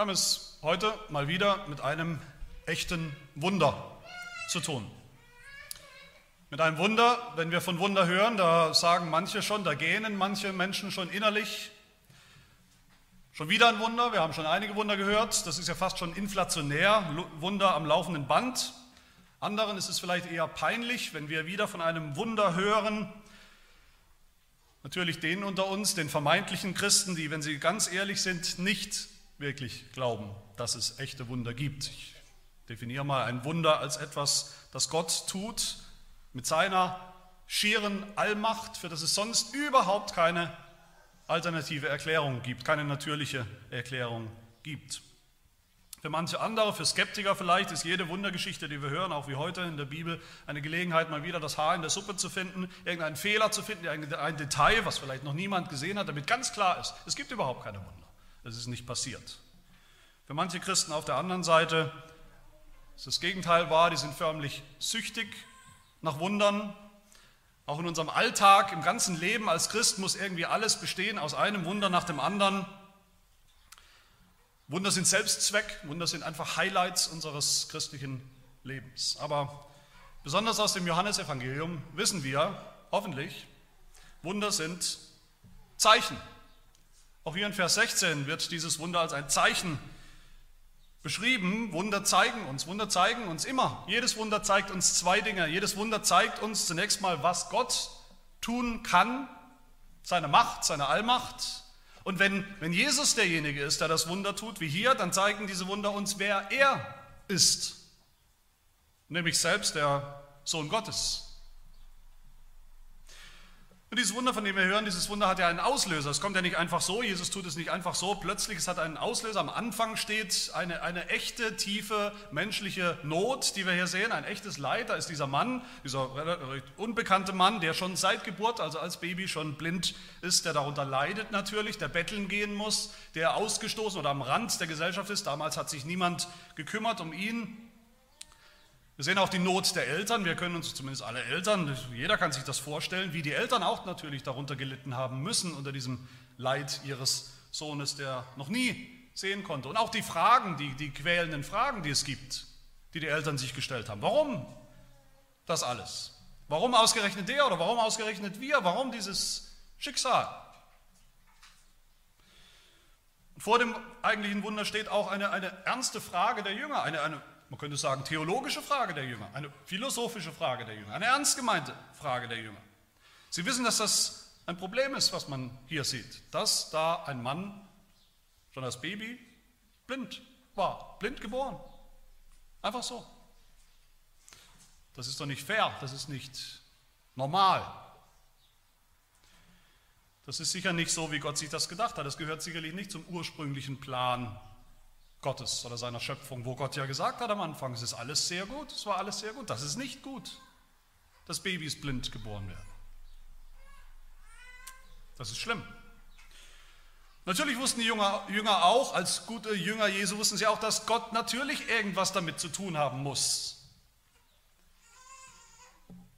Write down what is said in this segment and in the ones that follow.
Wir haben es heute mal wieder mit einem echten Wunder zu tun. Mit einem Wunder, wenn wir von Wunder hören, da sagen manche schon, da gähnen manche Menschen schon innerlich. Schon wieder ein Wunder, wir haben schon einige Wunder gehört, das ist ja fast schon inflationär, Wunder am laufenden Band. Anderen ist es vielleicht eher peinlich, wenn wir wieder von einem Wunder hören. Natürlich denen unter uns, den vermeintlichen Christen, die, wenn sie ganz ehrlich sind, nicht wirklich glauben, dass es echte Wunder gibt. Ich definiere mal ein Wunder als etwas, das Gott tut, mit seiner schieren Allmacht, für das es sonst überhaupt keine alternative Erklärung gibt, keine natürliche Erklärung gibt. Für manche andere, für Skeptiker vielleicht, ist jede Wundergeschichte, die wir hören, auch wie heute in der Bibel, eine Gelegenheit, mal wieder das Haar in der Suppe zu finden, irgendeinen Fehler zu finden, ein Detail, was vielleicht noch niemand gesehen hat, damit ganz klar ist, es gibt überhaupt keine Wunder. Es ist nicht passiert. Für manche Christen auf der anderen Seite ist das Gegenteil wahr, die sind förmlich süchtig nach Wundern. Auch in unserem Alltag, im ganzen Leben als Christ muss irgendwie alles bestehen aus einem Wunder nach dem anderen. Wunder sind Selbstzweck, Wunder sind einfach Highlights unseres christlichen Lebens. Aber besonders aus dem Johannesevangelium wissen wir, hoffentlich, Wunder sind Zeichen. Auch hier in Vers 16 wird dieses Wunder als ein Zeichen beschrieben. Wunder zeigen uns, Wunder zeigen uns immer. Jedes Wunder zeigt uns zwei Dinge. Jedes Wunder zeigt uns zunächst mal, was Gott tun kann, seine Macht, seine Allmacht. Und wenn, wenn Jesus derjenige ist, der das Wunder tut, wie hier, dann zeigen diese Wunder uns, wer er ist. Nämlich selbst der Sohn Gottes. Und dieses Wunder, von dem wir hören, dieses Wunder hat ja einen Auslöser. Es kommt ja nicht einfach so, Jesus tut es nicht einfach so, plötzlich, es hat einen Auslöser. Am Anfang steht eine, eine echte, tiefe menschliche Not, die wir hier sehen, ein echtes Leid. Da ist dieser Mann, dieser unbekannte Mann, der schon seit Geburt, also als Baby schon blind ist, der darunter leidet natürlich, der betteln gehen muss, der ausgestoßen oder am Rand der Gesellschaft ist. Damals hat sich niemand gekümmert um ihn. Wir sehen auch die Not der Eltern. Wir können uns zumindest alle Eltern, jeder kann sich das vorstellen, wie die Eltern auch natürlich darunter gelitten haben müssen unter diesem Leid ihres Sohnes, der noch nie sehen konnte. Und auch die Fragen, die, die quälenden Fragen, die es gibt, die die Eltern sich gestellt haben. Warum das alles? Warum ausgerechnet der oder warum ausgerechnet wir? Warum dieses Schicksal? Vor dem eigentlichen Wunder steht auch eine, eine ernste Frage der Jünger, eine, eine man könnte sagen, theologische Frage der Jünger, eine philosophische Frage der Jünger, eine ernst gemeinte Frage der Jünger. Sie wissen, dass das ein Problem ist, was man hier sieht, dass da ein Mann schon als Baby blind war, blind geboren. Einfach so. Das ist doch nicht fair, das ist nicht normal. Das ist sicher nicht so, wie Gott sich das gedacht hat. Das gehört sicherlich nicht zum ursprünglichen Plan Gottes oder seiner Schöpfung, wo Gott ja gesagt hat am Anfang, es ist alles sehr gut, es war alles sehr gut. Das ist nicht gut, dass Babys blind geboren werden. Das ist schlimm. Natürlich wussten die Jünger, auch, als gute Jünger Jesu wussten sie auch, dass Gott natürlich irgendwas damit zu tun haben muss.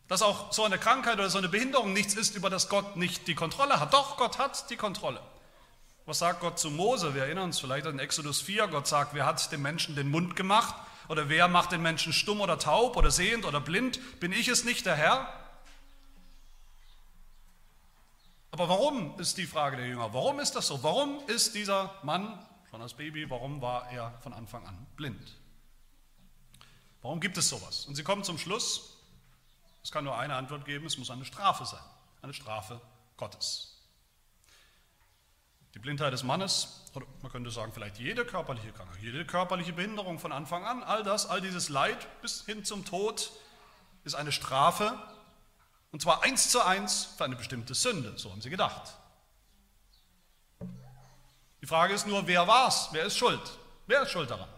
Dass auch so eine Krankheit oder so eine Behinderung nichts ist, über das Gott nicht die Kontrolle hat. Doch, Gott hat die Kontrolle. Was sagt Gott zu Mose? Wir erinnern uns vielleicht an Exodus 4. Gott sagt, wer hat dem Menschen den Mund gemacht? Oder wer macht den Menschen stumm oder taub oder sehend oder blind? Bin ich es nicht, der Herr? Aber warum ist die Frage der Jünger? Warum ist das so? Warum ist dieser Mann schon als Baby, warum war er von Anfang an blind? Warum gibt es sowas? Und sie kommen zum Schluss, es kann nur eine Antwort geben, es muss eine Strafe sein, eine Strafe Gottes. Die Blindheit des Mannes, oder man könnte sagen, vielleicht jede körperliche Krankheit, jede körperliche Behinderung von Anfang an, all das, all dieses Leid bis hin zum Tod ist eine Strafe, und zwar eins zu eins für eine bestimmte Sünde, so haben sie gedacht. Die Frage ist nur, wer war's? Wer ist schuld? Wer ist schuld daran?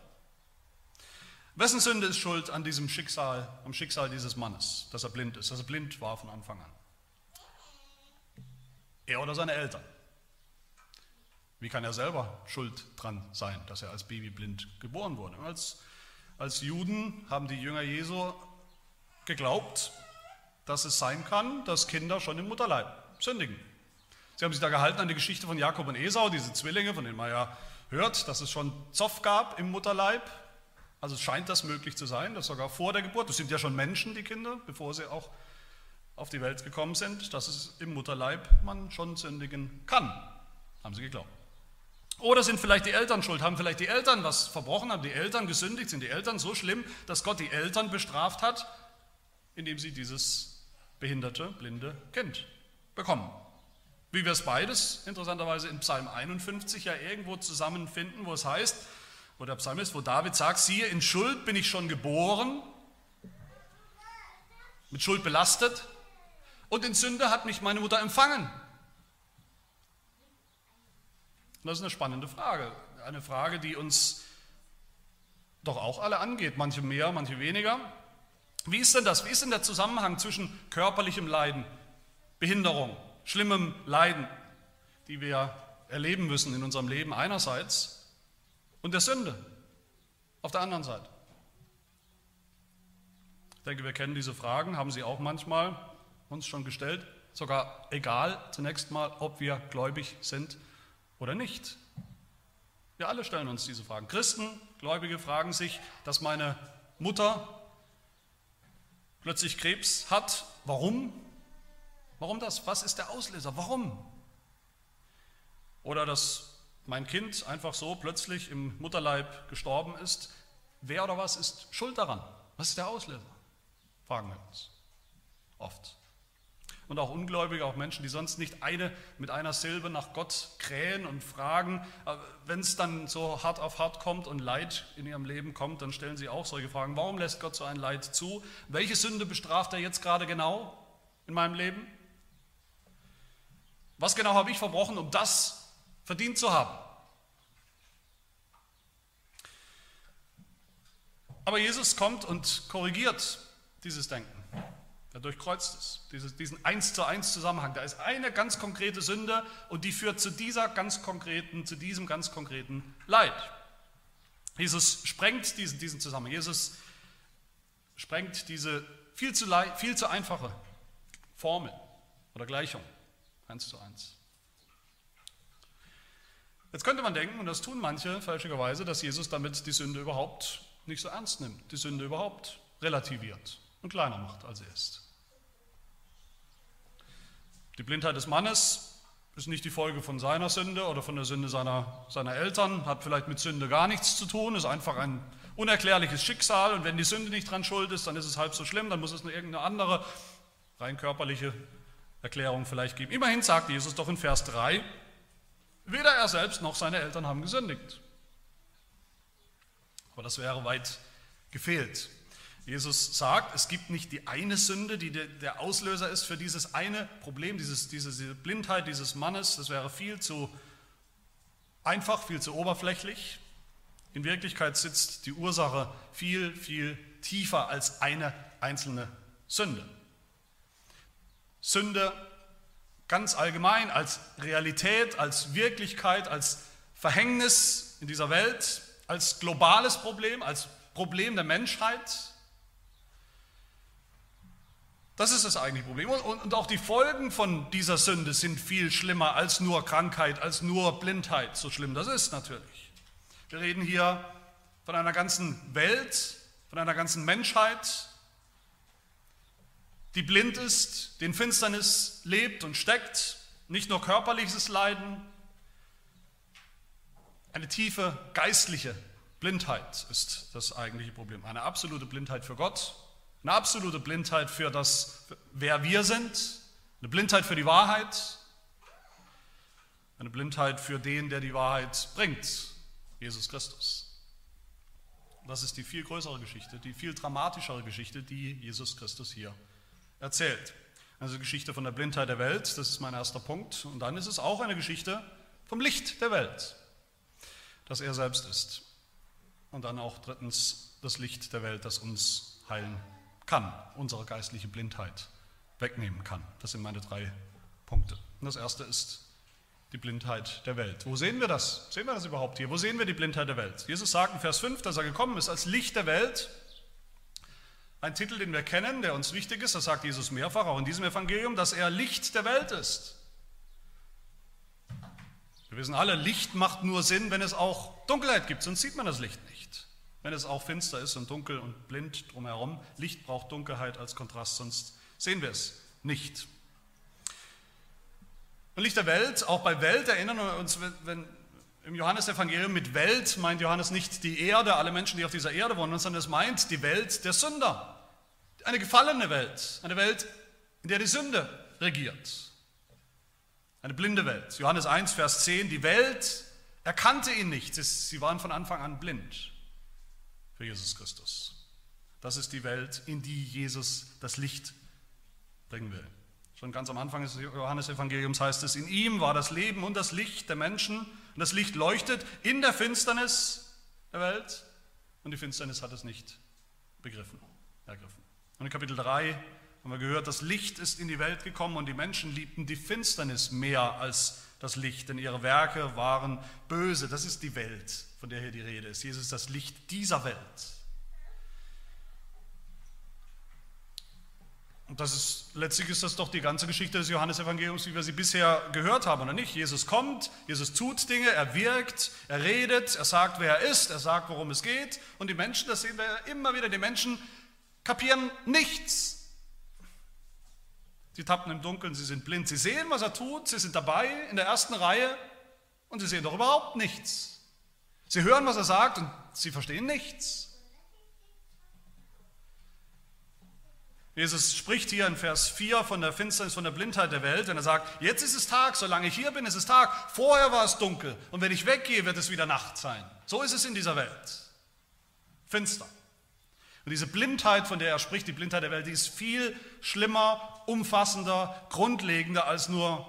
Wessen Sünde ist schuld an diesem Schicksal, am Schicksal dieses Mannes, dass er blind ist, dass er blind war von Anfang an? Er oder seine Eltern? Wie kann er selber schuld dran sein, dass er als Baby blind geboren wurde? Als, als Juden haben die Jünger Jesu geglaubt, dass es sein kann, dass Kinder schon im Mutterleib sündigen. Sie haben sich da gehalten an die Geschichte von Jakob und Esau, diese Zwillinge, von denen man ja hört, dass es schon Zoff gab im Mutterleib. Also scheint das möglich zu sein, dass sogar vor der Geburt, das sind ja schon Menschen, die Kinder, bevor sie auch auf die Welt gekommen sind, dass es im Mutterleib man schon sündigen kann. Haben sie geglaubt. Oder sind vielleicht die Eltern schuld? Haben vielleicht die Eltern was verbrochen? Haben die Eltern gesündigt? Sind die Eltern so schlimm, dass Gott die Eltern bestraft hat, indem sie dieses behinderte, blinde Kind bekommen? Wie wir es beides interessanterweise in Psalm 51 ja irgendwo zusammenfinden, wo es heißt, wo der Psalmist, wo David sagt, siehe, in Schuld bin ich schon geboren, mit Schuld belastet, und in Sünde hat mich meine Mutter empfangen. Und das ist eine spannende Frage, eine Frage, die uns doch auch alle angeht, manche mehr, manche weniger. Wie ist denn das? Wie ist denn der Zusammenhang zwischen körperlichem Leiden, Behinderung, schlimmem Leiden, die wir erleben müssen in unserem Leben einerseits und der Sünde auf der anderen Seite. Ich denke, wir kennen diese Fragen, haben sie auch manchmal uns schon gestellt, sogar egal zunächst mal, ob wir gläubig sind oder nicht. Wir alle stellen uns diese Fragen. Christen, Gläubige fragen sich, dass meine Mutter plötzlich Krebs hat. Warum? Warum das? Was ist der Auslöser? Warum? Oder dass mein Kind einfach so plötzlich im Mutterleib gestorben ist, wer oder was ist schuld daran? Was ist der Auslöser? Fragen wir uns oft. Und auch Ungläubige, auch Menschen, die sonst nicht eine mit einer Silbe nach Gott krähen und fragen, wenn es dann so hart auf hart kommt und Leid in ihrem Leben kommt, dann stellen sie auch solche Fragen. Warum lässt Gott so ein Leid zu? Welche Sünde bestraft er jetzt gerade genau in meinem Leben? Was genau habe ich verbrochen, um das verdient zu haben. Aber Jesus kommt und korrigiert dieses Denken. Er durchkreuzt es, diesen eins zu eins Zusammenhang. Da ist eine ganz konkrete Sünde und die führt zu dieser ganz konkreten, zu diesem ganz konkreten Leid. Jesus sprengt diesen, diesen Zusammenhang. Jesus sprengt diese viel zu, viel zu einfache Formel oder Gleichung. Eins zu eins. Jetzt könnte man denken, und das tun manche fälschlicherweise, dass Jesus damit die Sünde überhaupt nicht so ernst nimmt, die Sünde überhaupt relativiert und kleiner macht, als sie ist. Die Blindheit des Mannes ist nicht die Folge von seiner Sünde oder von der Sünde seiner, seiner Eltern, hat vielleicht mit Sünde gar nichts zu tun, ist einfach ein unerklärliches Schicksal und wenn die Sünde nicht dran schuld ist, dann ist es halb so schlimm, dann muss es nur irgendeine andere, rein körperliche Erklärung vielleicht geben. Immerhin sagt Jesus doch in Vers 3, Weder er selbst noch seine Eltern haben gesündigt. Aber das wäre weit gefehlt. Jesus sagt, es gibt nicht die eine Sünde, die der Auslöser ist für dieses eine Problem, dieses, diese, diese Blindheit dieses Mannes. Das wäre viel zu einfach, viel zu oberflächlich. In Wirklichkeit sitzt die Ursache viel, viel tiefer als eine einzelne Sünde. Sünde ganz allgemein als Realität, als Wirklichkeit, als Verhängnis in dieser Welt, als globales Problem, als Problem der Menschheit. Das ist das eigentliche Problem. Und auch die Folgen von dieser Sünde sind viel schlimmer als nur Krankheit, als nur Blindheit. So schlimm das ist natürlich. Wir reden hier von einer ganzen Welt, von einer ganzen Menschheit, die blind ist, den Finsternis lebt und steckt, nicht nur körperliches Leiden, eine tiefe geistliche Blindheit ist das eigentliche Problem. Eine absolute Blindheit für Gott, eine absolute Blindheit für das, wer wir sind, eine Blindheit für die Wahrheit, eine Blindheit für den, der die Wahrheit bringt, Jesus Christus. Das ist die viel größere Geschichte, die viel dramatischere Geschichte, die Jesus Christus hier erzählt. Also Geschichte von der Blindheit der Welt, das ist mein erster Punkt. Und dann ist es auch eine Geschichte vom Licht der Welt, das er selbst ist. Und dann auch drittens das Licht der Welt, das uns heilen kann, unsere geistliche Blindheit wegnehmen kann. Das sind meine drei Punkte. Und das erste ist die Blindheit der Welt. Wo sehen wir das? Sehen wir das überhaupt hier? Wo sehen wir die Blindheit der Welt? Jesus sagt in Vers 5, dass er gekommen ist als Licht der Welt ein Titel, den wir kennen, der uns wichtig ist, das sagt Jesus mehrfach, auch in diesem Evangelium, dass er Licht der Welt ist. Wir wissen alle, Licht macht nur Sinn, wenn es auch Dunkelheit gibt, sonst sieht man das Licht nicht. Wenn es auch finster ist und dunkel und blind drumherum, Licht braucht Dunkelheit als Kontrast, sonst sehen wir es nicht. Und Licht der Welt, auch bei Welt erinnern wir uns, wenn im Johannesevangelium mit Welt meint Johannes nicht die Erde, alle Menschen, die auf dieser Erde wohnen, sondern es meint die Welt der Sünder. Eine gefallene Welt, eine Welt, in der die Sünde regiert. Eine blinde Welt. Johannes 1, Vers 10, die Welt erkannte ihn nicht. Sie waren von Anfang an blind für Jesus Christus. Das ist die Welt, in die Jesus das Licht bringen will. Schon ganz am Anfang des Johannesevangeliums heißt es, in ihm war das Leben und das Licht der Menschen und das Licht leuchtet in der Finsternis der Welt und die Finsternis hat es nicht begriffen, ergriffen. Und in Kapitel 3 haben wir gehört, das Licht ist in die Welt gekommen und die Menschen liebten die Finsternis mehr als das Licht, denn ihre Werke waren böse. Das ist die Welt, von der hier die Rede ist. Jesus ist das Licht dieser Welt. Und das ist, letztlich ist das doch die ganze Geschichte des Johannesevangeliums, wie wir sie bisher gehört haben, oder nicht? Jesus kommt, Jesus tut Dinge, er wirkt, er redet, er sagt, wer er ist, er sagt, worum es geht. Und die Menschen, das sehen wir immer wieder, die Menschen kapieren nichts. Sie tappen im Dunkeln, sie sind blind. Sie sehen, was er tut, sie sind dabei in der ersten Reihe und sie sehen doch überhaupt nichts. Sie hören, was er sagt und sie verstehen nichts. Jesus spricht hier in Vers 4 von der Finsternis, von der Blindheit der Welt, wenn er sagt, jetzt ist es Tag, solange ich hier bin, ist es Tag, vorher war es dunkel und wenn ich weggehe, wird es wieder Nacht sein. So ist es in dieser Welt. Finster. Und diese Blindheit, von der er spricht, die Blindheit der Welt, die ist viel schlimmer, umfassender, grundlegender als nur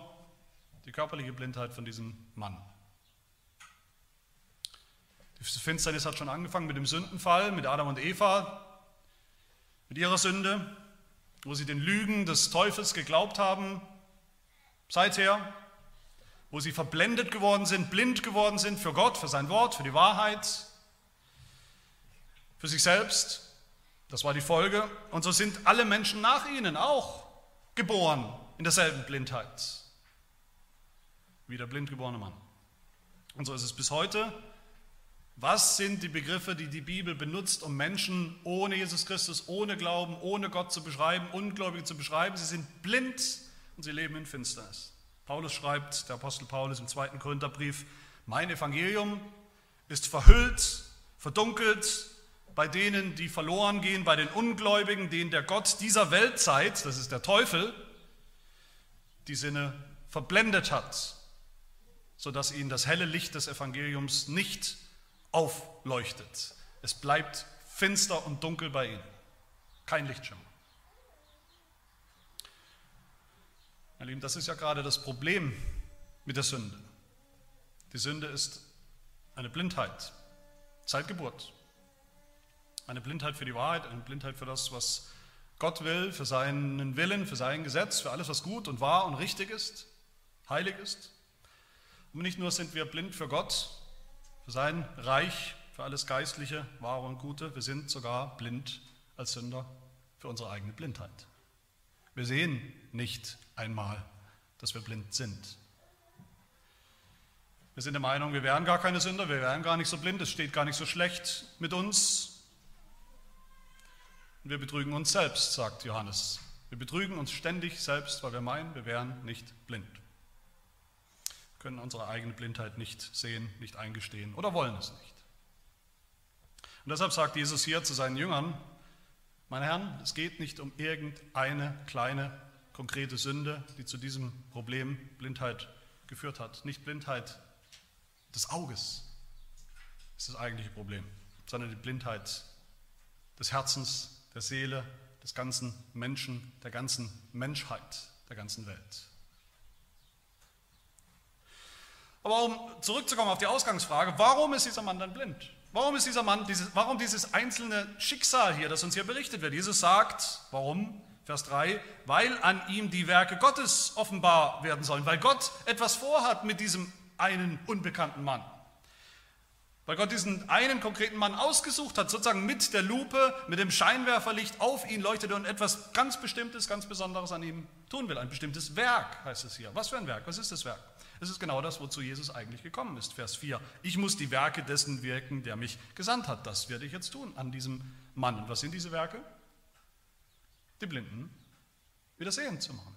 die körperliche Blindheit von diesem Mann. Die Finsternis hat schon angefangen mit dem Sündenfall, mit Adam und Eva, mit ihrer Sünde, wo sie den Lügen des Teufels geglaubt haben, seither, wo sie verblendet geworden sind, blind geworden sind für Gott, für sein Wort, für die Wahrheit, für sich selbst das war die Folge. Und so sind alle Menschen nach ihnen auch geboren in derselben Blindheit. Wie der blind geborene Mann. Und so ist es bis heute. Was sind die Begriffe, die die Bibel benutzt, um Menschen ohne Jesus Christus, ohne Glauben, ohne Gott zu beschreiben, Ungläubige zu beschreiben? Sie sind blind und sie leben in Finsternis. Paulus schreibt, der Apostel Paulus im zweiten Korintherbrief, mein Evangelium ist verhüllt, verdunkelt, bei denen, die verloren gehen, bei den Ungläubigen, denen der Gott dieser Weltzeit, das ist der Teufel, die Sinne verblendet hat, sodass ihnen das helle Licht des Evangeliums nicht aufleuchtet. Es bleibt finster und dunkel bei ihnen. Kein Lichtschimmer. Meine Lieben, das ist ja gerade das Problem mit der Sünde. Die Sünde ist eine Blindheit seit Geburt. Eine Blindheit für die Wahrheit, eine Blindheit für das, was Gott will, für seinen Willen, für sein Gesetz, für alles, was gut und wahr und richtig ist, heilig ist. Und nicht nur sind wir blind für Gott, für sein Reich, für alles Geistliche, Wahre und Gute, wir sind sogar blind als Sünder für unsere eigene Blindheit. Wir sehen nicht einmal, dass wir blind sind. Wir sind der Meinung, wir wären gar keine Sünder, wir wären gar nicht so blind, es steht gar nicht so schlecht mit uns, und wir betrügen uns selbst, sagt Johannes. Wir betrügen uns ständig selbst, weil wir meinen, wir wären nicht blind. Wir können unsere eigene Blindheit nicht sehen, nicht eingestehen oder wollen es nicht. Und deshalb sagt Jesus hier zu seinen Jüngern, meine Herren, es geht nicht um irgendeine kleine, konkrete Sünde, die zu diesem Problem Blindheit geführt hat. Nicht Blindheit des Auges ist das eigentliche Problem, sondern die Blindheit des Herzens, der Seele des ganzen Menschen, der ganzen Menschheit, der ganzen Welt. Aber um zurückzukommen auf die Ausgangsfrage, warum ist dieser Mann dann blind? Warum ist dieser Mann, dieses, warum dieses einzelne Schicksal hier, das uns hier berichtet wird? Jesus sagt, warum? Vers 3, weil an ihm die Werke Gottes offenbar werden sollen, weil Gott etwas vorhat mit diesem einen unbekannten Mann. Weil Gott diesen einen konkreten Mann ausgesucht hat, sozusagen mit der Lupe, mit dem Scheinwerferlicht auf ihn leuchtete und etwas ganz Bestimmtes, ganz Besonderes an ihm tun will. Ein bestimmtes Werk heißt es hier. Was für ein Werk? Was ist das Werk? Es ist genau das, wozu Jesus eigentlich gekommen ist. Vers 4. Ich muss die Werke dessen wirken, der mich gesandt hat. Das werde ich jetzt tun an diesem Mann. Und was sind diese Werke? Die Blinden wieder sehend zu machen.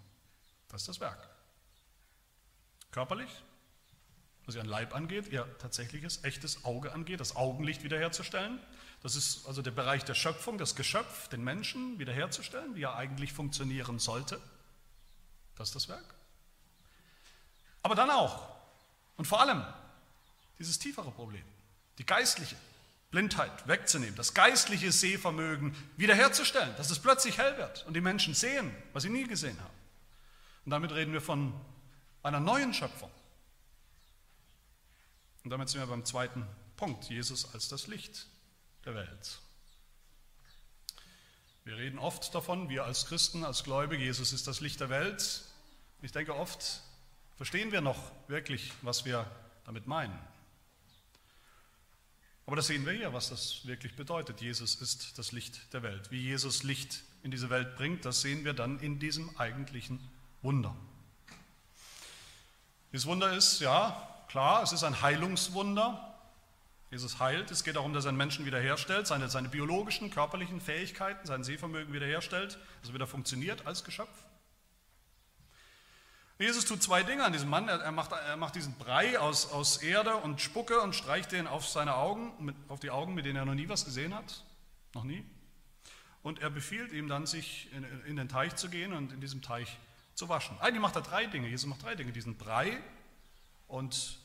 Das ist das Werk. Körperlich, was ihren Leib angeht, ihr tatsächliches, echtes Auge angeht, das Augenlicht wiederherzustellen. Das ist also der Bereich der Schöpfung, das Geschöpf, den Menschen wiederherzustellen, wie er eigentlich funktionieren sollte. Das ist das Werk. Aber dann auch und vor allem dieses tiefere Problem, die geistliche Blindheit wegzunehmen, das geistliche Sehvermögen wiederherzustellen, dass es plötzlich hell wird und die Menschen sehen, was sie nie gesehen haben. Und damit reden wir von einer neuen Schöpfung. Und damit sind wir beim zweiten Punkt, Jesus als das Licht der Welt. Wir reden oft davon, wir als Christen, als Gläubige, Jesus ist das Licht der Welt. Ich denke, oft verstehen wir noch wirklich, was wir damit meinen. Aber das sehen wir hier, was das wirklich bedeutet. Jesus ist das Licht der Welt. Wie Jesus Licht in diese Welt bringt, das sehen wir dann in diesem eigentlichen Wunder. Dieses Wunder ist, ja, klar, es ist ein Heilungswunder. Jesus heilt. Es geht darum, dass er einen Menschen wiederherstellt, seine, seine biologischen, körperlichen Fähigkeiten, sein Sehvermögen wiederherstellt, dass er wieder funktioniert als Geschöpf. Jesus tut zwei Dinge an diesem Mann. Er macht, er macht diesen Brei aus, aus Erde und Spucke und streicht den auf seine Augen, mit, auf die Augen, mit denen er noch nie was gesehen hat. Noch nie. Und er befiehlt ihm dann, sich in, in den Teich zu gehen und in diesem Teich zu waschen. Eigentlich macht er drei Dinge. Jesus macht drei Dinge. Diesen Brei und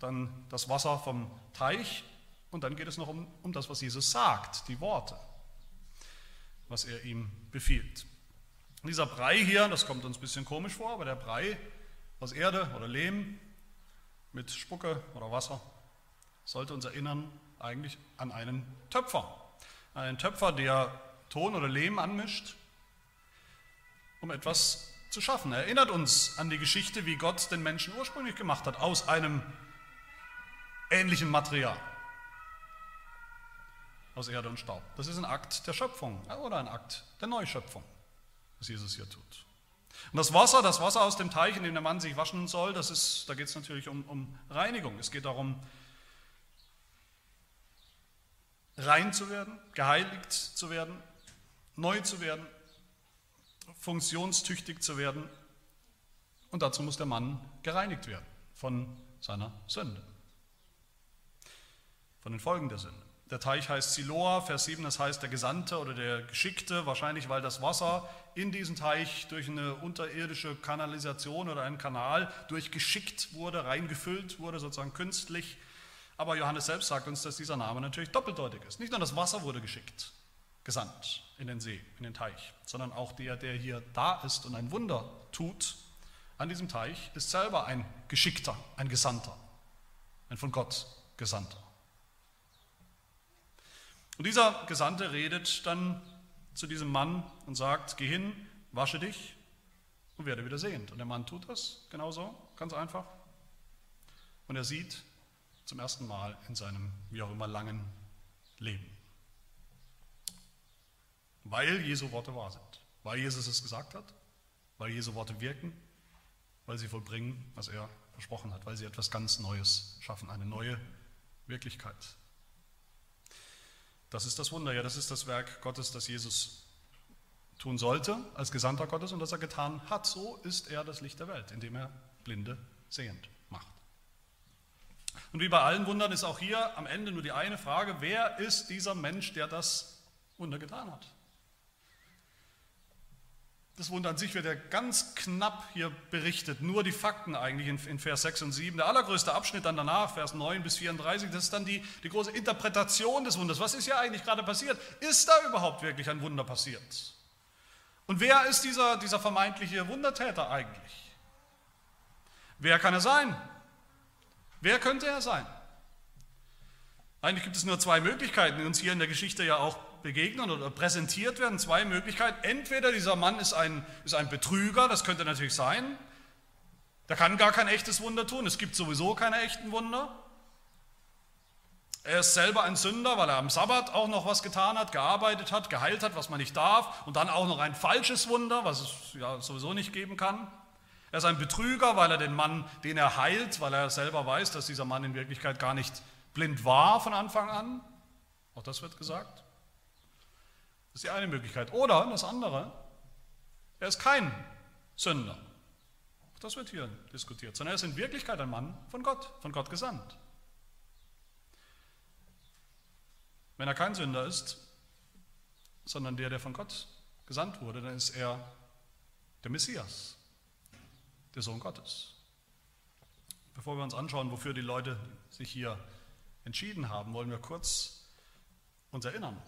dann das Wasser vom Teich und dann geht es noch um, um das, was Jesus sagt, die Worte, was er ihm befiehlt. Dieser Brei hier, das kommt uns ein bisschen komisch vor, aber der Brei aus Erde oder Lehm mit Spucke oder Wasser sollte uns erinnern eigentlich an einen Töpfer. Einen Töpfer, der Ton oder Lehm anmischt, um etwas zu schaffen. Er erinnert uns an die Geschichte, wie Gott den Menschen ursprünglich gemacht hat, aus einem ähnlichen Material. Aus Erde und Staub. Das ist ein Akt der Schöpfung oder ein Akt der Neuschöpfung, was Jesus hier tut. Und das Wasser, das Wasser aus dem Teich, in dem der Mann sich waschen soll, das ist, da geht es natürlich um, um Reinigung. Es geht darum, rein zu werden, geheiligt zu werden, neu zu werden, funktionstüchtig zu werden. Und dazu muss der Mann gereinigt werden von seiner Sünde, von den Folgen der Sünde. Der Teich heißt Siloa, Vers 7, das heißt der Gesandte oder der Geschickte, wahrscheinlich weil das Wasser in diesen Teich durch eine unterirdische Kanalisation oder einen Kanal durchgeschickt wurde, reingefüllt wurde, sozusagen künstlich. Aber Johannes selbst sagt uns, dass dieser Name natürlich doppeldeutig ist. Nicht nur das Wasser wurde geschickt, gesandt in den See, in den Teich, sondern auch der, der hier da ist und ein Wunder tut an diesem Teich, ist selber ein Geschickter, ein Gesandter, ein von Gott Gesandter. Und dieser Gesandte redet dann zu diesem Mann und sagt, geh hin, wasche dich und werde wieder sehend. Und der Mann tut das genauso, ganz einfach. Und er sieht zum ersten Mal in seinem, wie auch immer, langen Leben. Weil Jesu Worte wahr sind. Weil Jesus es gesagt hat. Weil Jesu Worte wirken. Weil sie vollbringen, was er versprochen hat. Weil sie etwas ganz Neues schaffen. Eine neue Wirklichkeit. Das ist das Wunder, ja, das ist das Werk Gottes, das Jesus tun sollte als Gesandter Gottes und das er getan hat. So ist er das Licht der Welt, indem er Blinde sehend macht. Und wie bei allen Wundern ist auch hier am Ende nur die eine Frage, wer ist dieser Mensch, der das Wunder getan hat? Das Wunder an sich wird ja ganz knapp hier berichtet, nur die Fakten eigentlich in, in, Vers 6 und 7. Der allergrößte Abschnitt dann danach, Vers 9 bis 34, das ist dann die, die große Interpretation des Wunders. Was ist hier eigentlich gerade passiert? Ist da überhaupt wirklich ein Wunder passiert? Und wer ist dieser, dieser vermeintliche Wundertäter eigentlich? Wer kann er sein? Wer könnte er sein? Eigentlich gibt es nur zwei Möglichkeiten, die uns hier in der Geschichte ja auch begegnen oder präsentiert werden. Zwei Möglichkeiten. Entweder dieser Mann ist ein, ist ein Betrüger, das könnte natürlich sein. Der kann gar kein echtes Wunder tun. Es gibt sowieso keine echten Wunder. Er ist selber ein Sünder, weil er am Sabbat auch noch was getan hat, gearbeitet hat, geheilt hat, was man nicht darf, und dann auch noch ein falsches Wunder, was es ja sowieso nicht geben kann. Er ist ein Betrüger, weil er den Mann, den er heilt, weil er selber weiß, dass dieser Mann in Wirklichkeit gar nicht blind war von Anfang an. Auch das wird gesagt. Das ist die eine Möglichkeit. Oder das andere, er ist kein Sünder. Auch das wird hier diskutiert, sondern er ist in Wirklichkeit ein Mann von Gott, von Gott gesandt. Wenn er kein Sünder ist, sondern der, der von Gott gesandt wurde, dann ist er der Messias, der Sohn Gottes. Bevor wir uns anschauen, wofür die Leute sich hier entschieden haben, wollen wir kurz uns erinnern.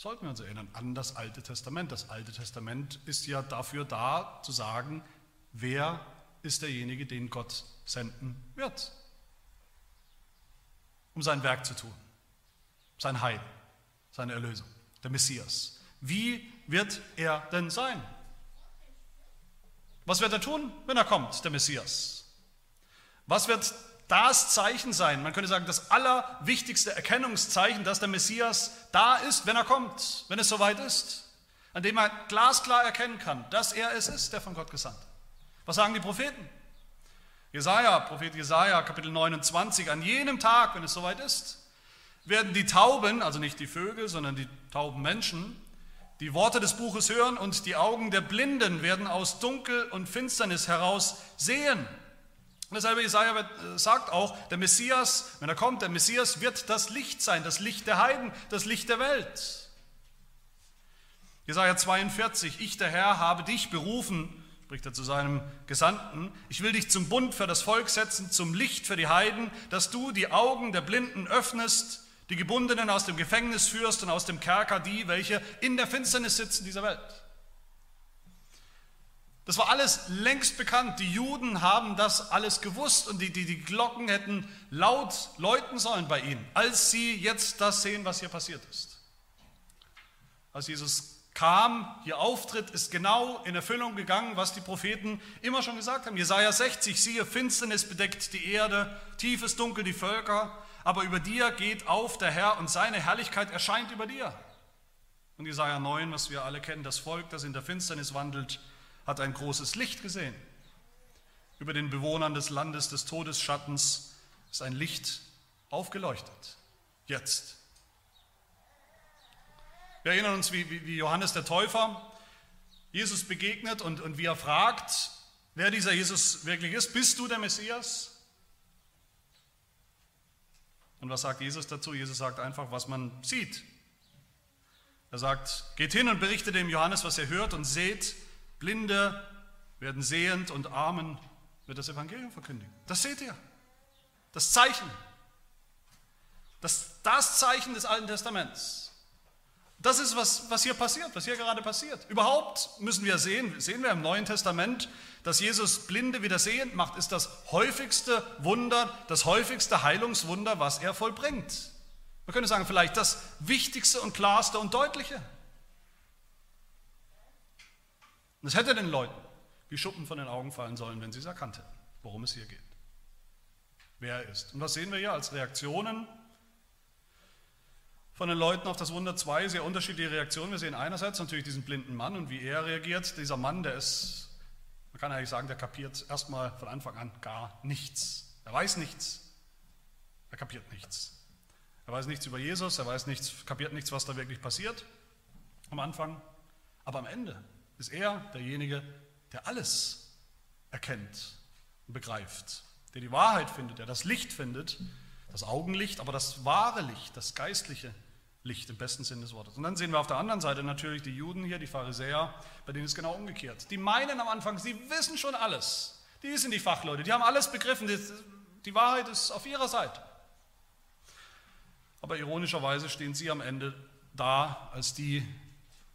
Sollten wir uns erinnern an das Alte Testament. Das Alte Testament ist ja dafür da, zu sagen, wer ist derjenige, den Gott senden wird, um sein Werk zu tun sein Heil, seine Erlösung, der Messias. Wie wird er denn sein? Was wird er tun, wenn er kommt, der Messias? Was wird das Zeichen sein, man könnte sagen, das allerwichtigste Erkennungszeichen, dass der Messias da ist, wenn er kommt, wenn es soweit ist, an dem man glasklar erkennen kann, dass er es ist, der von Gott gesandt. Was sagen die Propheten? Jesaja, Prophet Jesaja, Kapitel 29, an jenem Tag, wenn es soweit ist, werden die Tauben, also nicht die Vögel, sondern die tauben Menschen, die Worte des Buches hören und die Augen der Blinden werden aus Dunkel und Finsternis heraus sehen. Und dasselbe Jesaja äh, sagt auch, der Messias, wenn er kommt, der Messias wird das Licht sein, das Licht der Heiden, das Licht der Welt. Jesaja 42, ich der Herr habe dich berufen, spricht er zu seinem Gesandten, ich will dich zum Bund für das Volk setzen, zum Licht für die Heiden, dass du die Augen der Blinden öffnest die Gebundenen aus dem Gefängnis führst und aus dem Kerker die, welche in der Finsternis sitzen dieser Welt. Das war alles längst bekannt. Die Juden haben das alles gewusst und die, die, die Glocken hätten laut läuten sollen bei ihnen, als sie jetzt das sehen, was hier passiert ist. Als Jesus kam, hier auftritt, ist genau in Erfüllung gegangen, was die Propheten immer schon gesagt haben. Jesaja 60, siehe, Finsternis bedeckt die Erde, tiefes Dunkel die Völker, aber über dir geht auf der Herr und seine Herrlichkeit erscheint über dir. Und Jesaja 9, was wir alle kennen, das Volk, das in der Finsternis wandelt, hat ein großes Licht gesehen. Über den Bewohnern des Landes des Todesschattens ist ein Licht aufgeleuchtet. Jetzt. Wir erinnern uns, wie, wie Johannes der Täufer Jesus begegnet und, und wie er fragt, wer dieser Jesus wirklich ist. Bist du der Messias? Und was sagt Jesus dazu? Jesus sagt einfach, was man sieht. Er sagt, geht hin und berichtet dem Johannes, was ihr hört und seht, Blinde werden sehend und Armen wird das Evangelium verkündigen. Das seht ihr. Das Zeichen. Das, das Zeichen des Alten Testaments. Das ist, was, was hier passiert, was hier gerade passiert. Überhaupt müssen wir sehen, sehen wir im Neuen Testament, dass Jesus Blinde wieder sehend macht, ist das häufigste Wunder, das häufigste Heilungswunder, was er vollbringt. Man könnte sagen, vielleicht das wichtigste und klarste und deutliche. Und es hätte den Leuten wie Schuppen von den Augen fallen sollen, wenn sie es erkannt hätten, worum es hier geht. Wer er ist. Und was sehen wir hier als Reaktionen von den Leuten auf das Wunder? Zwei sehr unterschiedliche Reaktionen. Wir sehen einerseits natürlich diesen blinden Mann und wie er reagiert. Dieser Mann, der ist man kann eigentlich sagen, der kapiert erstmal von Anfang an gar nichts. Er weiß nichts. Er kapiert nichts. Er weiß nichts über Jesus, er weiß nichts, kapiert nichts, was da wirklich passiert am Anfang. Aber am Ende ist er derjenige, der alles erkennt und begreift, der die Wahrheit findet, der das Licht findet, das Augenlicht, aber das wahre Licht, das geistliche Licht im besten Sinn des Wortes. Und dann sehen wir auf der anderen Seite natürlich die Juden hier, die Pharisäer, bei denen ist genau umgekehrt. Die meinen am Anfang, sie wissen schon alles. Die sind die Fachleute, die haben alles begriffen, die, die Wahrheit ist auf ihrer Seite. Aber ironischerweise stehen sie am Ende da als die,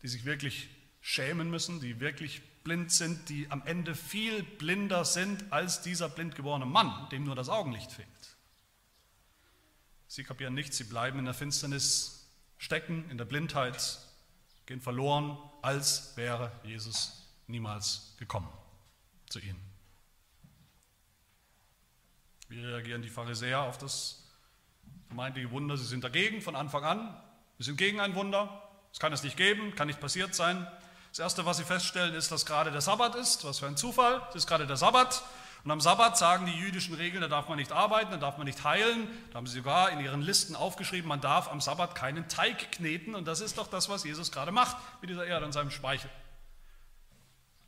die sich wirklich schämen müssen, die wirklich blind sind, die am Ende viel blinder sind als dieser blind geborene Mann, dem nur das Augenlicht fehlt. Sie kapieren nichts, sie bleiben in der Finsternis stecken in der Blindheit, gehen verloren, als wäre Jesus niemals gekommen zu ihnen. Wie reagieren die Pharisäer auf das vermeintliche Wunder, sie sind dagegen von Anfang an. Sie sind gegen ein Wunder. Es kann es nicht geben, kann nicht passiert sein. Das Erste, was sie feststellen, ist, dass gerade der Sabbat ist. Was für ein Zufall. Es ist gerade der Sabbat. Und am Sabbat sagen die jüdischen Regeln, da darf man nicht arbeiten, da darf man nicht heilen. Da haben sie sogar in ihren Listen aufgeschrieben, man darf am Sabbat keinen Teig kneten. Und das ist doch das, was Jesus gerade macht mit dieser Erde und seinem Speichel.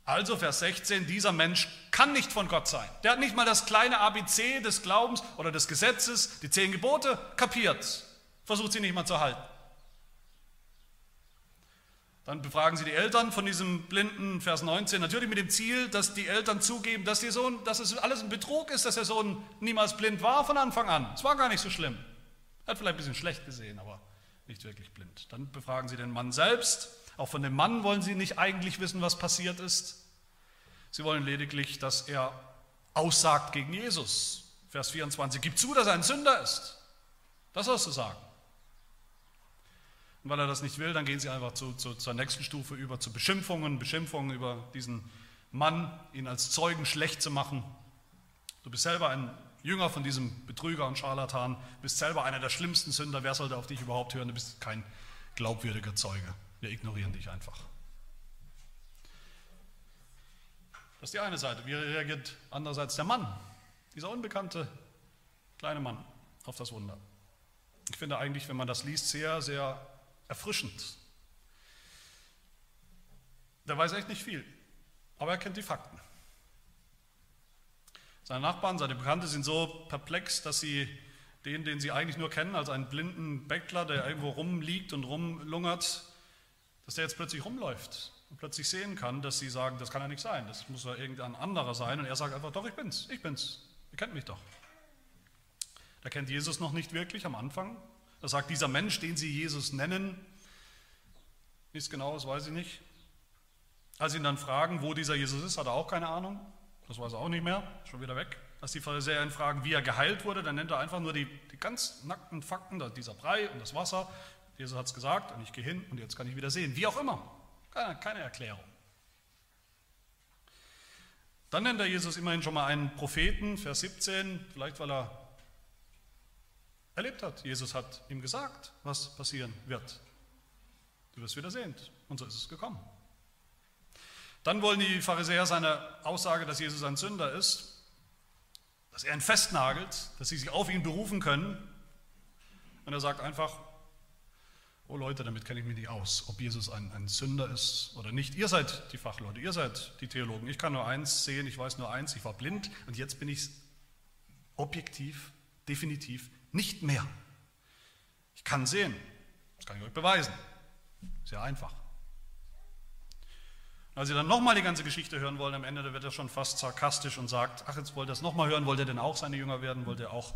Also Vers 16, dieser Mensch kann nicht von Gott sein. Der hat nicht mal das kleine ABC des Glaubens oder des Gesetzes, die zehn Gebote kapiert. Versucht sie nicht mal zu halten. Dann befragen sie die Eltern von diesem blinden Vers 19, natürlich mit dem Ziel, dass die Eltern zugeben, dass, ihr Sohn, dass es alles ein Betrug ist, dass der Sohn niemals blind war von Anfang an. Es war gar nicht so schlimm. Er hat vielleicht ein bisschen schlecht gesehen, aber nicht wirklich blind. Dann befragen sie den Mann selbst. Auch von dem Mann wollen sie nicht eigentlich wissen, was passiert ist. Sie wollen lediglich, dass er aussagt gegen Jesus. Vers 24, gib zu, dass er ein Sünder ist. Das sollst du sagen. Weil er das nicht will, dann gehen sie einfach zu, zu, zur nächsten Stufe über, zu Beschimpfungen, Beschimpfungen über diesen Mann, ihn als Zeugen schlecht zu machen. Du bist selber ein Jünger von diesem Betrüger und Scharlatan, bist selber einer der schlimmsten Sünder. Wer sollte auf dich überhaupt hören? Du bist kein glaubwürdiger Zeuge. Wir ignorieren dich einfach. Das ist die eine Seite. Wie reagiert andererseits der Mann, dieser unbekannte kleine Mann, auf das Wunder? Ich finde eigentlich, wenn man das liest, sehr, sehr erfrischend. Der weiß echt nicht viel, aber er kennt die Fakten. Seine Nachbarn, seine Bekannte sind so perplex, dass sie den, den sie eigentlich nur kennen, als einen blinden Bäckler, der irgendwo rumliegt und rumlungert, dass der jetzt plötzlich rumläuft und plötzlich sehen kann, dass sie sagen, das kann ja nicht sein, das muss ja irgendein anderer sein. Und er sagt einfach, doch, ich bin's, ich bin's, ihr kennt mich doch. Der kennt Jesus noch nicht wirklich am Anfang, da sagt dieser Mensch, den sie Jesus nennen, nichts genaues weiß ich nicht. Als sie ihn dann fragen, wo dieser Jesus ist, hat er auch keine Ahnung. Das weiß er auch nicht mehr, schon wieder weg. Als die Pharisäer ihn fragen, wie er geheilt wurde, dann nennt er einfach nur die, die ganz nackten Fakten, dieser Brei und das Wasser. Jesus hat es gesagt und ich gehe hin und jetzt kann ich wieder sehen. Wie auch immer. Keine, keine Erklärung. Dann nennt er Jesus immerhin schon mal einen Propheten, Vers 17, vielleicht weil er erlebt hat. Jesus hat ihm gesagt, was passieren wird. Du wirst wieder sehen. Und so ist es gekommen. Dann wollen die Pharisäer seine Aussage, dass Jesus ein Sünder ist, dass er ihn festnagelt, dass sie sich auf ihn berufen können. Und er sagt einfach, oh Leute, damit kenne ich mich nicht aus, ob Jesus ein, ein Sünder ist oder nicht. Ihr seid die Fachleute, ihr seid die Theologen. Ich kann nur eins sehen, ich weiß nur eins, ich war blind und jetzt bin ich objektiv, definitiv nicht mehr. Ich kann sehen, das kann ich euch beweisen. Sehr einfach. Als Sie dann nochmal die ganze Geschichte hören wollen, am Ende da wird er schon fast sarkastisch und sagt, ach, jetzt wollt ihr das nochmal hören, wollt ihr denn auch seine Jünger werden, wollt ihr auch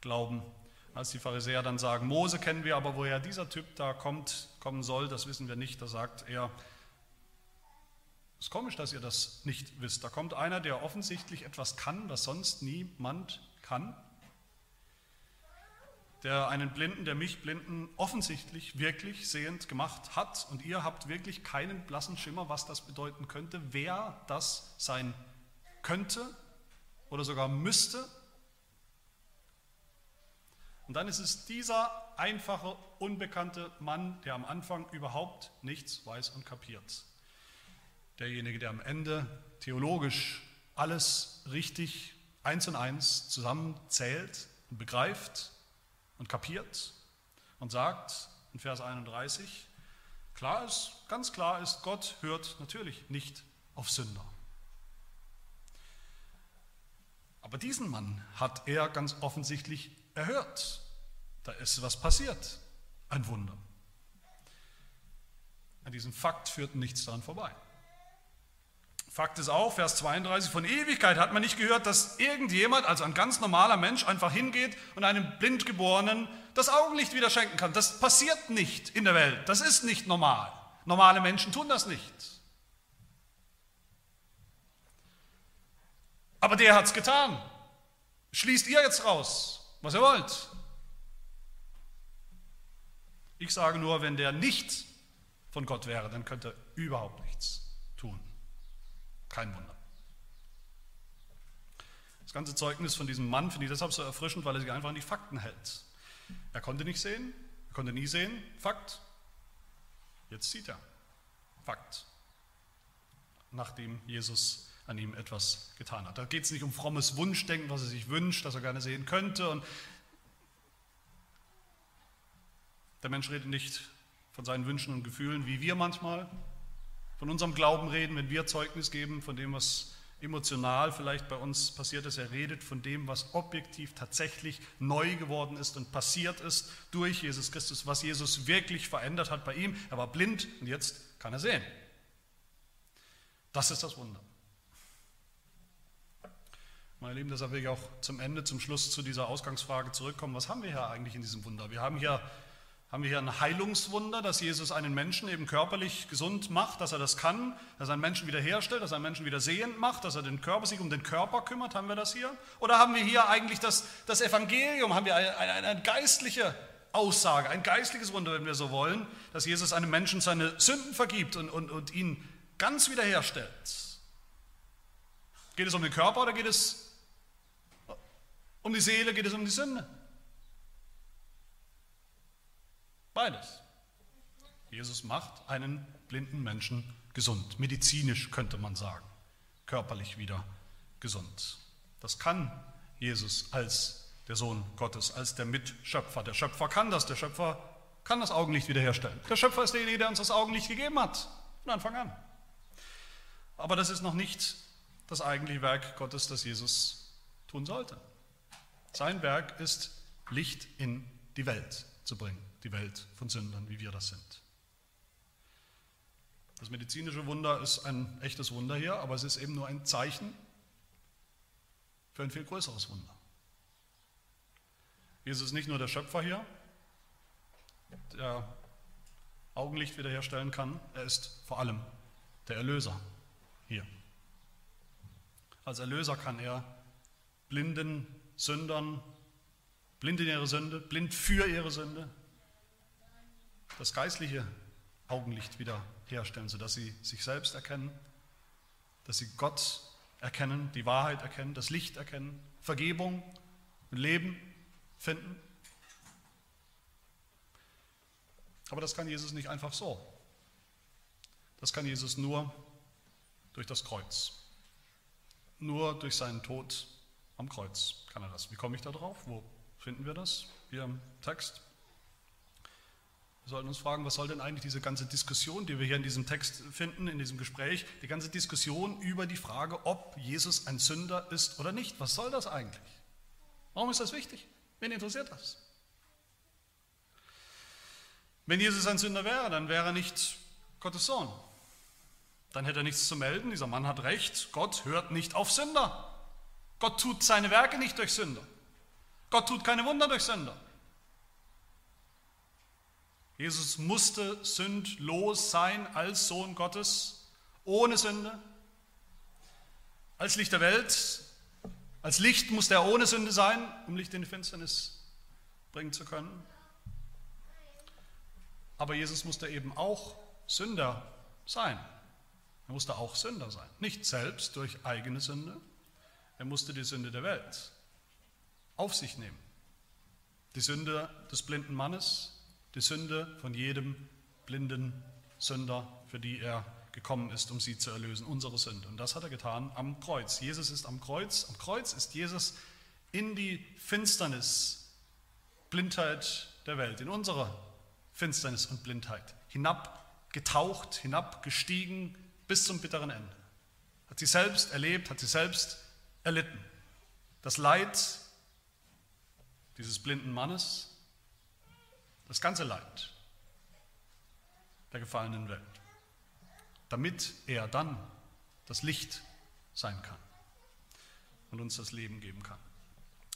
glauben? Als die Pharisäer dann sagen, Mose kennen wir, aber woher dieser Typ da kommt, kommen soll, das wissen wir nicht, da sagt er, es ist komisch, dass ihr das nicht wisst. Da kommt einer, der offensichtlich etwas kann, was sonst niemand kann der einen Blinden, der mich Blinden offensichtlich wirklich sehend gemacht hat. Und ihr habt wirklich keinen blassen Schimmer, was das bedeuten könnte, wer das sein könnte oder sogar müsste. Und dann ist es dieser einfache, unbekannte Mann, der am Anfang überhaupt nichts weiß und kapiert. Derjenige, der am Ende theologisch alles richtig eins und eins zusammenzählt und begreift und kapiert und sagt in Vers 31, klar ist, ganz klar ist, Gott hört natürlich nicht auf Sünder. Aber diesen Mann hat er ganz offensichtlich erhört. Da ist was passiert, ein Wunder. An diesem Fakt führt nichts daran vorbei. Fakt ist auch, Vers 32, von Ewigkeit hat man nicht gehört, dass irgendjemand, also ein ganz normaler Mensch, einfach hingeht und einem Blindgeborenen das Augenlicht wieder schenken kann. Das passiert nicht in der Welt. Das ist nicht normal. Normale Menschen tun das nicht. Aber der hat es getan. Schließt ihr jetzt raus, was ihr wollt. Ich sage nur, wenn der nicht von Gott wäre, dann könnte er überhaupt nichts tun. Kein Wunder. Das ganze Zeugnis von diesem Mann finde ich deshalb so erfrischend, weil er sich einfach an die Fakten hält. Er konnte nicht sehen, er konnte nie sehen, Fakt. Jetzt sieht er, Fakt. Nachdem Jesus an ihm etwas getan hat. Da geht es nicht um frommes Wunschdenken, was er sich wünscht, dass er gerne sehen könnte. Und der Mensch redet nicht von seinen Wünschen und Gefühlen, wie wir manchmal von unserem Glauben reden, wenn wir Zeugnis geben von dem, was emotional vielleicht bei uns passiert ist. Er redet von dem, was objektiv tatsächlich neu geworden ist und passiert ist durch Jesus Christus, was Jesus wirklich verändert hat bei ihm. Er war blind und jetzt kann er sehen. Das ist das Wunder. Meine Lieben, deshalb will ich auch zum Ende, zum Schluss zu dieser Ausgangsfrage zurückkommen. Was haben wir hier eigentlich in diesem Wunder? Wir haben hier, haben wir hier ein Heilungswunder, dass Jesus einen Menschen eben körperlich gesund macht, dass er das kann, dass er einen Menschen wiederherstellt, dass er einen Menschen wieder sehend macht, dass er den Körper, sich um den Körper kümmert. Haben wir das hier? Oder haben wir hier eigentlich das, das Evangelium? Haben wir eine, eine, eine geistliche Aussage, ein geistliches Wunder, wenn wir so wollen, dass Jesus einem Menschen seine Sünden vergibt und, und, und ihn ganz wiederherstellt? Geht es um den Körper oder geht es um die Seele geht es um die Sünde. Beides. Jesus macht einen blinden Menschen gesund. Medizinisch könnte man sagen. Körperlich wieder gesund. Das kann Jesus als der Sohn Gottes, als der Mitschöpfer. Der Schöpfer kann das. Der Schöpfer kann das Augenlicht wiederherstellen. Der Schöpfer ist derjenige, der uns das Augenlicht gegeben hat. Von Anfang an. Aber das ist noch nicht das eigentliche Werk Gottes, das Jesus tun sollte. Sein Werk ist, Licht in die Welt zu bringen, die Welt von Sündern, wie wir das sind. Das medizinische Wunder ist ein echtes Wunder hier, aber es ist eben nur ein Zeichen für ein viel größeres Wunder. Jesus ist nicht nur der Schöpfer hier, der Augenlicht wiederherstellen kann, er ist vor allem der Erlöser hier. Als Erlöser kann er blinden Sündern, blind in ihre Sünde, blind für ihre Sünde, das geistliche Augenlicht wieder herstellen, sodass sie sich selbst erkennen, dass sie Gott erkennen, die Wahrheit erkennen, das Licht erkennen, Vergebung, Leben finden. Aber das kann Jesus nicht einfach so. Das kann Jesus nur durch das Kreuz, nur durch seinen Tod am Kreuz kann er das. Wie komme ich da drauf? Wo finden wir das? Hier im Text. Wir sollten uns fragen, was soll denn eigentlich diese ganze Diskussion, die wir hier in diesem Text finden, in diesem Gespräch, die ganze Diskussion über die Frage, ob Jesus ein Sünder ist oder nicht, was soll das eigentlich? Warum ist das wichtig? Wen interessiert das? Wenn Jesus ein Sünder wäre, dann wäre er nicht Gottes Sohn. Dann hätte er nichts zu melden. Dieser Mann hat recht. Gott hört nicht auf Sünder. Gott tut seine Werke nicht durch Sünder. Gott tut keine Wunder durch Sünder. Jesus musste sündlos sein als Sohn Gottes, ohne Sünde. Als Licht der Welt, als Licht musste er ohne Sünde sein, um Licht in die Finsternis bringen zu können. Aber Jesus musste eben auch Sünder sein. Er musste auch Sünder sein. Nicht selbst durch eigene Sünde, er musste die Sünde der Welt auf sich nehmen. Die Sünde des blinden Mannes, die Sünde von jedem blinden Sünder, für die er gekommen ist, um sie zu erlösen, unsere Sünde. Und das hat er getan am Kreuz. Jesus ist am Kreuz. Am Kreuz ist Jesus in die Finsternis, Blindheit der Welt, in unsere Finsternis und Blindheit hinabgetaucht, hinabgestiegen bis zum bitteren Ende. Hat sie selbst erlebt, hat sie selbst erlitten. Das Leid dieses blinden Mannes, das ganze Leid der gefallenen Welt, damit er dann das Licht sein kann und uns das Leben geben kann.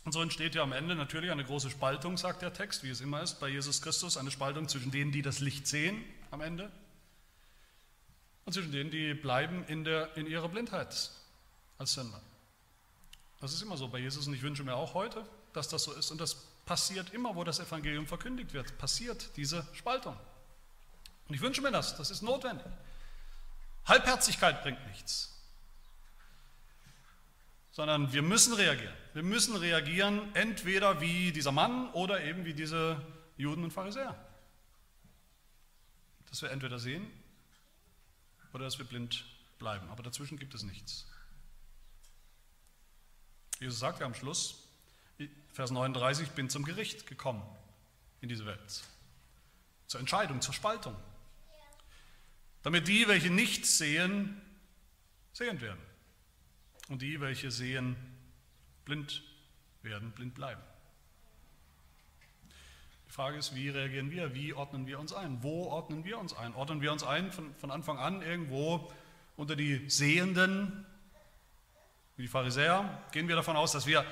Und so entsteht ja am Ende natürlich eine große Spaltung, sagt der Text, wie es immer ist bei Jesus Christus, eine Spaltung zwischen denen, die das Licht sehen am Ende und zwischen denen, die bleiben in, der, in ihrer Blindheit als Sünder. Das ist immer so bei Jesus und ich wünsche mir auch heute, dass das so ist. Und das passiert immer, wo das Evangelium verkündigt wird, passiert diese Spaltung. Und ich wünsche mir das, das ist notwendig. Halbherzigkeit bringt nichts. sondern wir müssen reagieren. Wir müssen reagieren, entweder wie dieser Mann oder eben wie diese Juden und Pharisäer. Dass wir entweder sehen oder dass wir blind bleiben. Aber dazwischen gibt es nichts. Jesus sagt ja am Schluss, Vers 39, ich bin zum Gericht gekommen in diese Welt. Zur Entscheidung, zur Spaltung. Damit die, welche nicht sehen, sehend werden. Und die, welche sehen, blind werden, blind bleiben. Die Frage ist, wie reagieren wir? Wie ordnen wir uns ein? Wo ordnen wir uns ein? Ordnen wir uns ein von, von Anfang an irgendwo unter die Sehenden, wie die Pharisäer? Gehen wir davon aus, dass wir,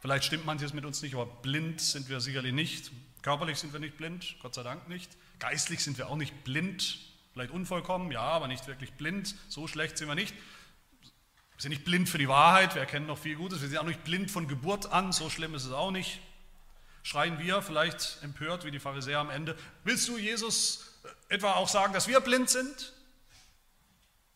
vielleicht stimmt manches mit uns nicht, aber blind sind wir sicherlich nicht. Körperlich sind wir nicht blind, Gott sei Dank nicht. Geistlich sind wir auch nicht blind, vielleicht unvollkommen, ja, aber nicht wirklich blind. So schlecht sind wir nicht. Wir sind nicht blind für die Wahrheit, wir erkennen noch viel Gutes. Wir sind auch nicht blind von Geburt an, so schlimm ist es auch nicht. Schreien wir vielleicht empört wie die Pharisäer am Ende, willst du Jesus etwa auch sagen, dass wir blind sind?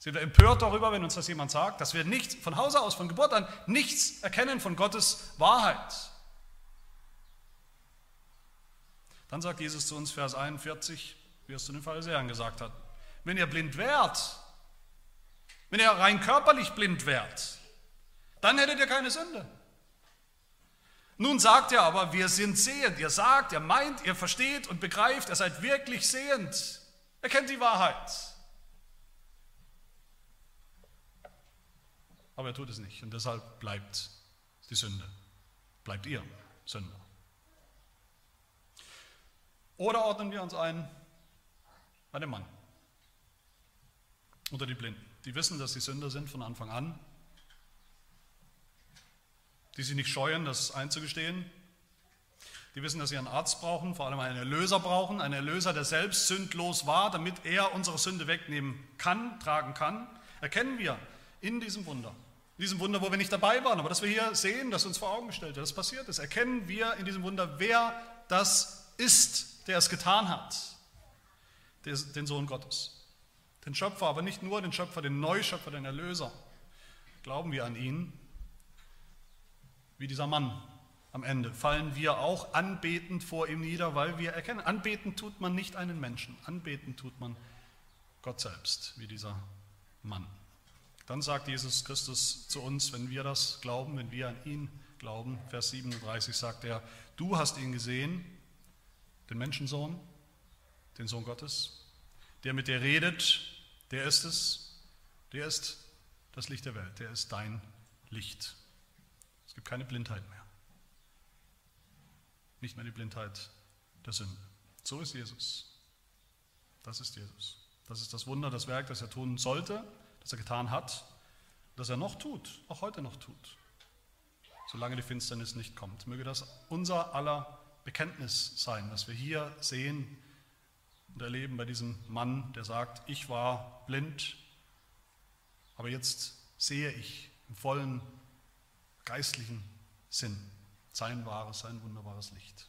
Sind wir empört darüber, wenn uns das jemand sagt, dass wir nicht von Hause aus, von Geburt an, nichts erkennen von Gottes Wahrheit? Dann sagt Jesus zu uns, Vers 41, wie er es zu den Pharisäern gesagt hat, wenn ihr blind wärt, wenn ihr rein körperlich blind wärt, dann hättet ihr keine Sünde. Nun sagt er aber, wir sind sehend. Ihr sagt, ihr meint, ihr versteht und begreift, ihr seid wirklich sehend. Er kennt die Wahrheit. Aber er tut es nicht und deshalb bleibt die Sünde. Bleibt ihr Sünder. Oder ordnen wir uns ein bei dem Mann unter die Blinden. Die wissen, dass sie Sünder sind von Anfang an. Die sich nicht scheuen, das einzugestehen. Die wissen, dass sie einen Arzt brauchen, vor allem einen Erlöser brauchen, einen Erlöser, der selbst sündlos war, damit er unsere Sünde wegnehmen kann, tragen kann. Erkennen wir in diesem Wunder, in diesem Wunder, wo wir nicht dabei waren, aber dass wir hier sehen, dass uns vor Augen gestellt wird, das passiert ist, erkennen wir in diesem Wunder, wer das ist, der es getan hat, den Sohn Gottes. Den Schöpfer, aber nicht nur den Schöpfer, den Neuschöpfer, den Erlöser. Glauben wir an ihn, wie dieser Mann am Ende, fallen wir auch anbetend vor ihm nieder, weil wir erkennen, anbeten tut man nicht einen Menschen, anbeten tut man Gott selbst, wie dieser Mann. Dann sagt Jesus Christus zu uns, wenn wir das glauben, wenn wir an ihn glauben, Vers 37 sagt er, du hast ihn gesehen, den Menschensohn, den Sohn Gottes, der mit dir redet, der ist es, der ist das Licht der Welt, der ist dein Licht. Es gibt keine Blindheit mehr. Nicht mehr die Blindheit der Sünde. So ist Jesus. Das ist Jesus. Das ist das Wunder, das Werk, das er tun sollte, das er getan hat, das er noch tut, auch heute noch tut, solange die Finsternis nicht kommt. Möge das unser aller Bekenntnis sein, dass wir hier sehen, und erleben bei diesem Mann, der sagt, ich war blind, aber jetzt sehe ich im vollen geistlichen Sinn sein wahres, sein wunderbares Licht.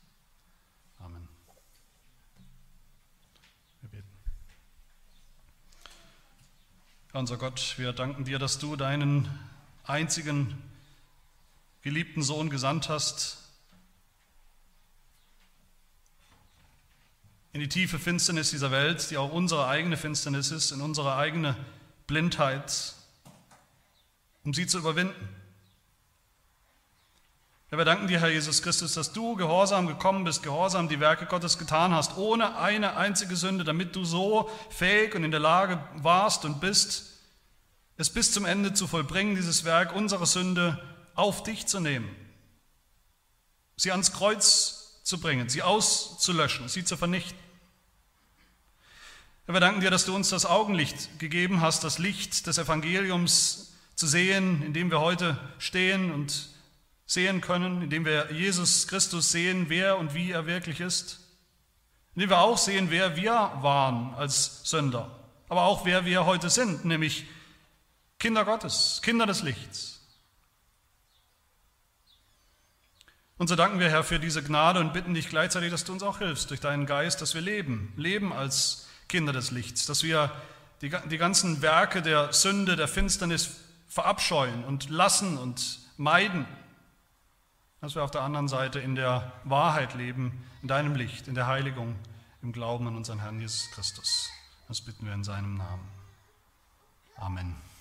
Amen. Wir beten. Unser Gott, wir danken dir, dass du deinen einzigen geliebten Sohn gesandt hast, in die tiefe Finsternis dieser Welt, die auch unsere eigene Finsternis ist, in unsere eigene Blindheit, um sie zu überwinden. Ja, wir danken dir, Herr Jesus Christus, dass du gehorsam gekommen bist, gehorsam die Werke Gottes getan hast, ohne eine einzige Sünde, damit du so fähig und in der Lage warst und bist, es bis zum Ende zu vollbringen, dieses Werk, unsere Sünde auf dich zu nehmen, sie ans Kreuz zu bringen, sie auszulöschen, sie zu vernichten. Herr, wir danken dir, dass du uns das Augenlicht gegeben hast, das Licht des Evangeliums zu sehen, in dem wir heute stehen und sehen können, in dem wir Jesus Christus sehen, wer und wie er wirklich ist, in dem wir auch sehen, wer wir waren als Sünder, aber auch wer wir heute sind, nämlich Kinder Gottes, Kinder des Lichts. Und so danken wir, Herr, für diese Gnade und bitten dich gleichzeitig, dass du uns auch hilfst durch deinen Geist, dass wir leben, leben als Kinder des Lichts, dass wir die, die ganzen Werke der Sünde, der Finsternis verabscheuen und lassen und meiden, dass wir auf der anderen Seite in der Wahrheit leben, in deinem Licht, in der Heiligung, im Glauben an unseren Herrn Jesus Christus. Das bitten wir in seinem Namen. Amen.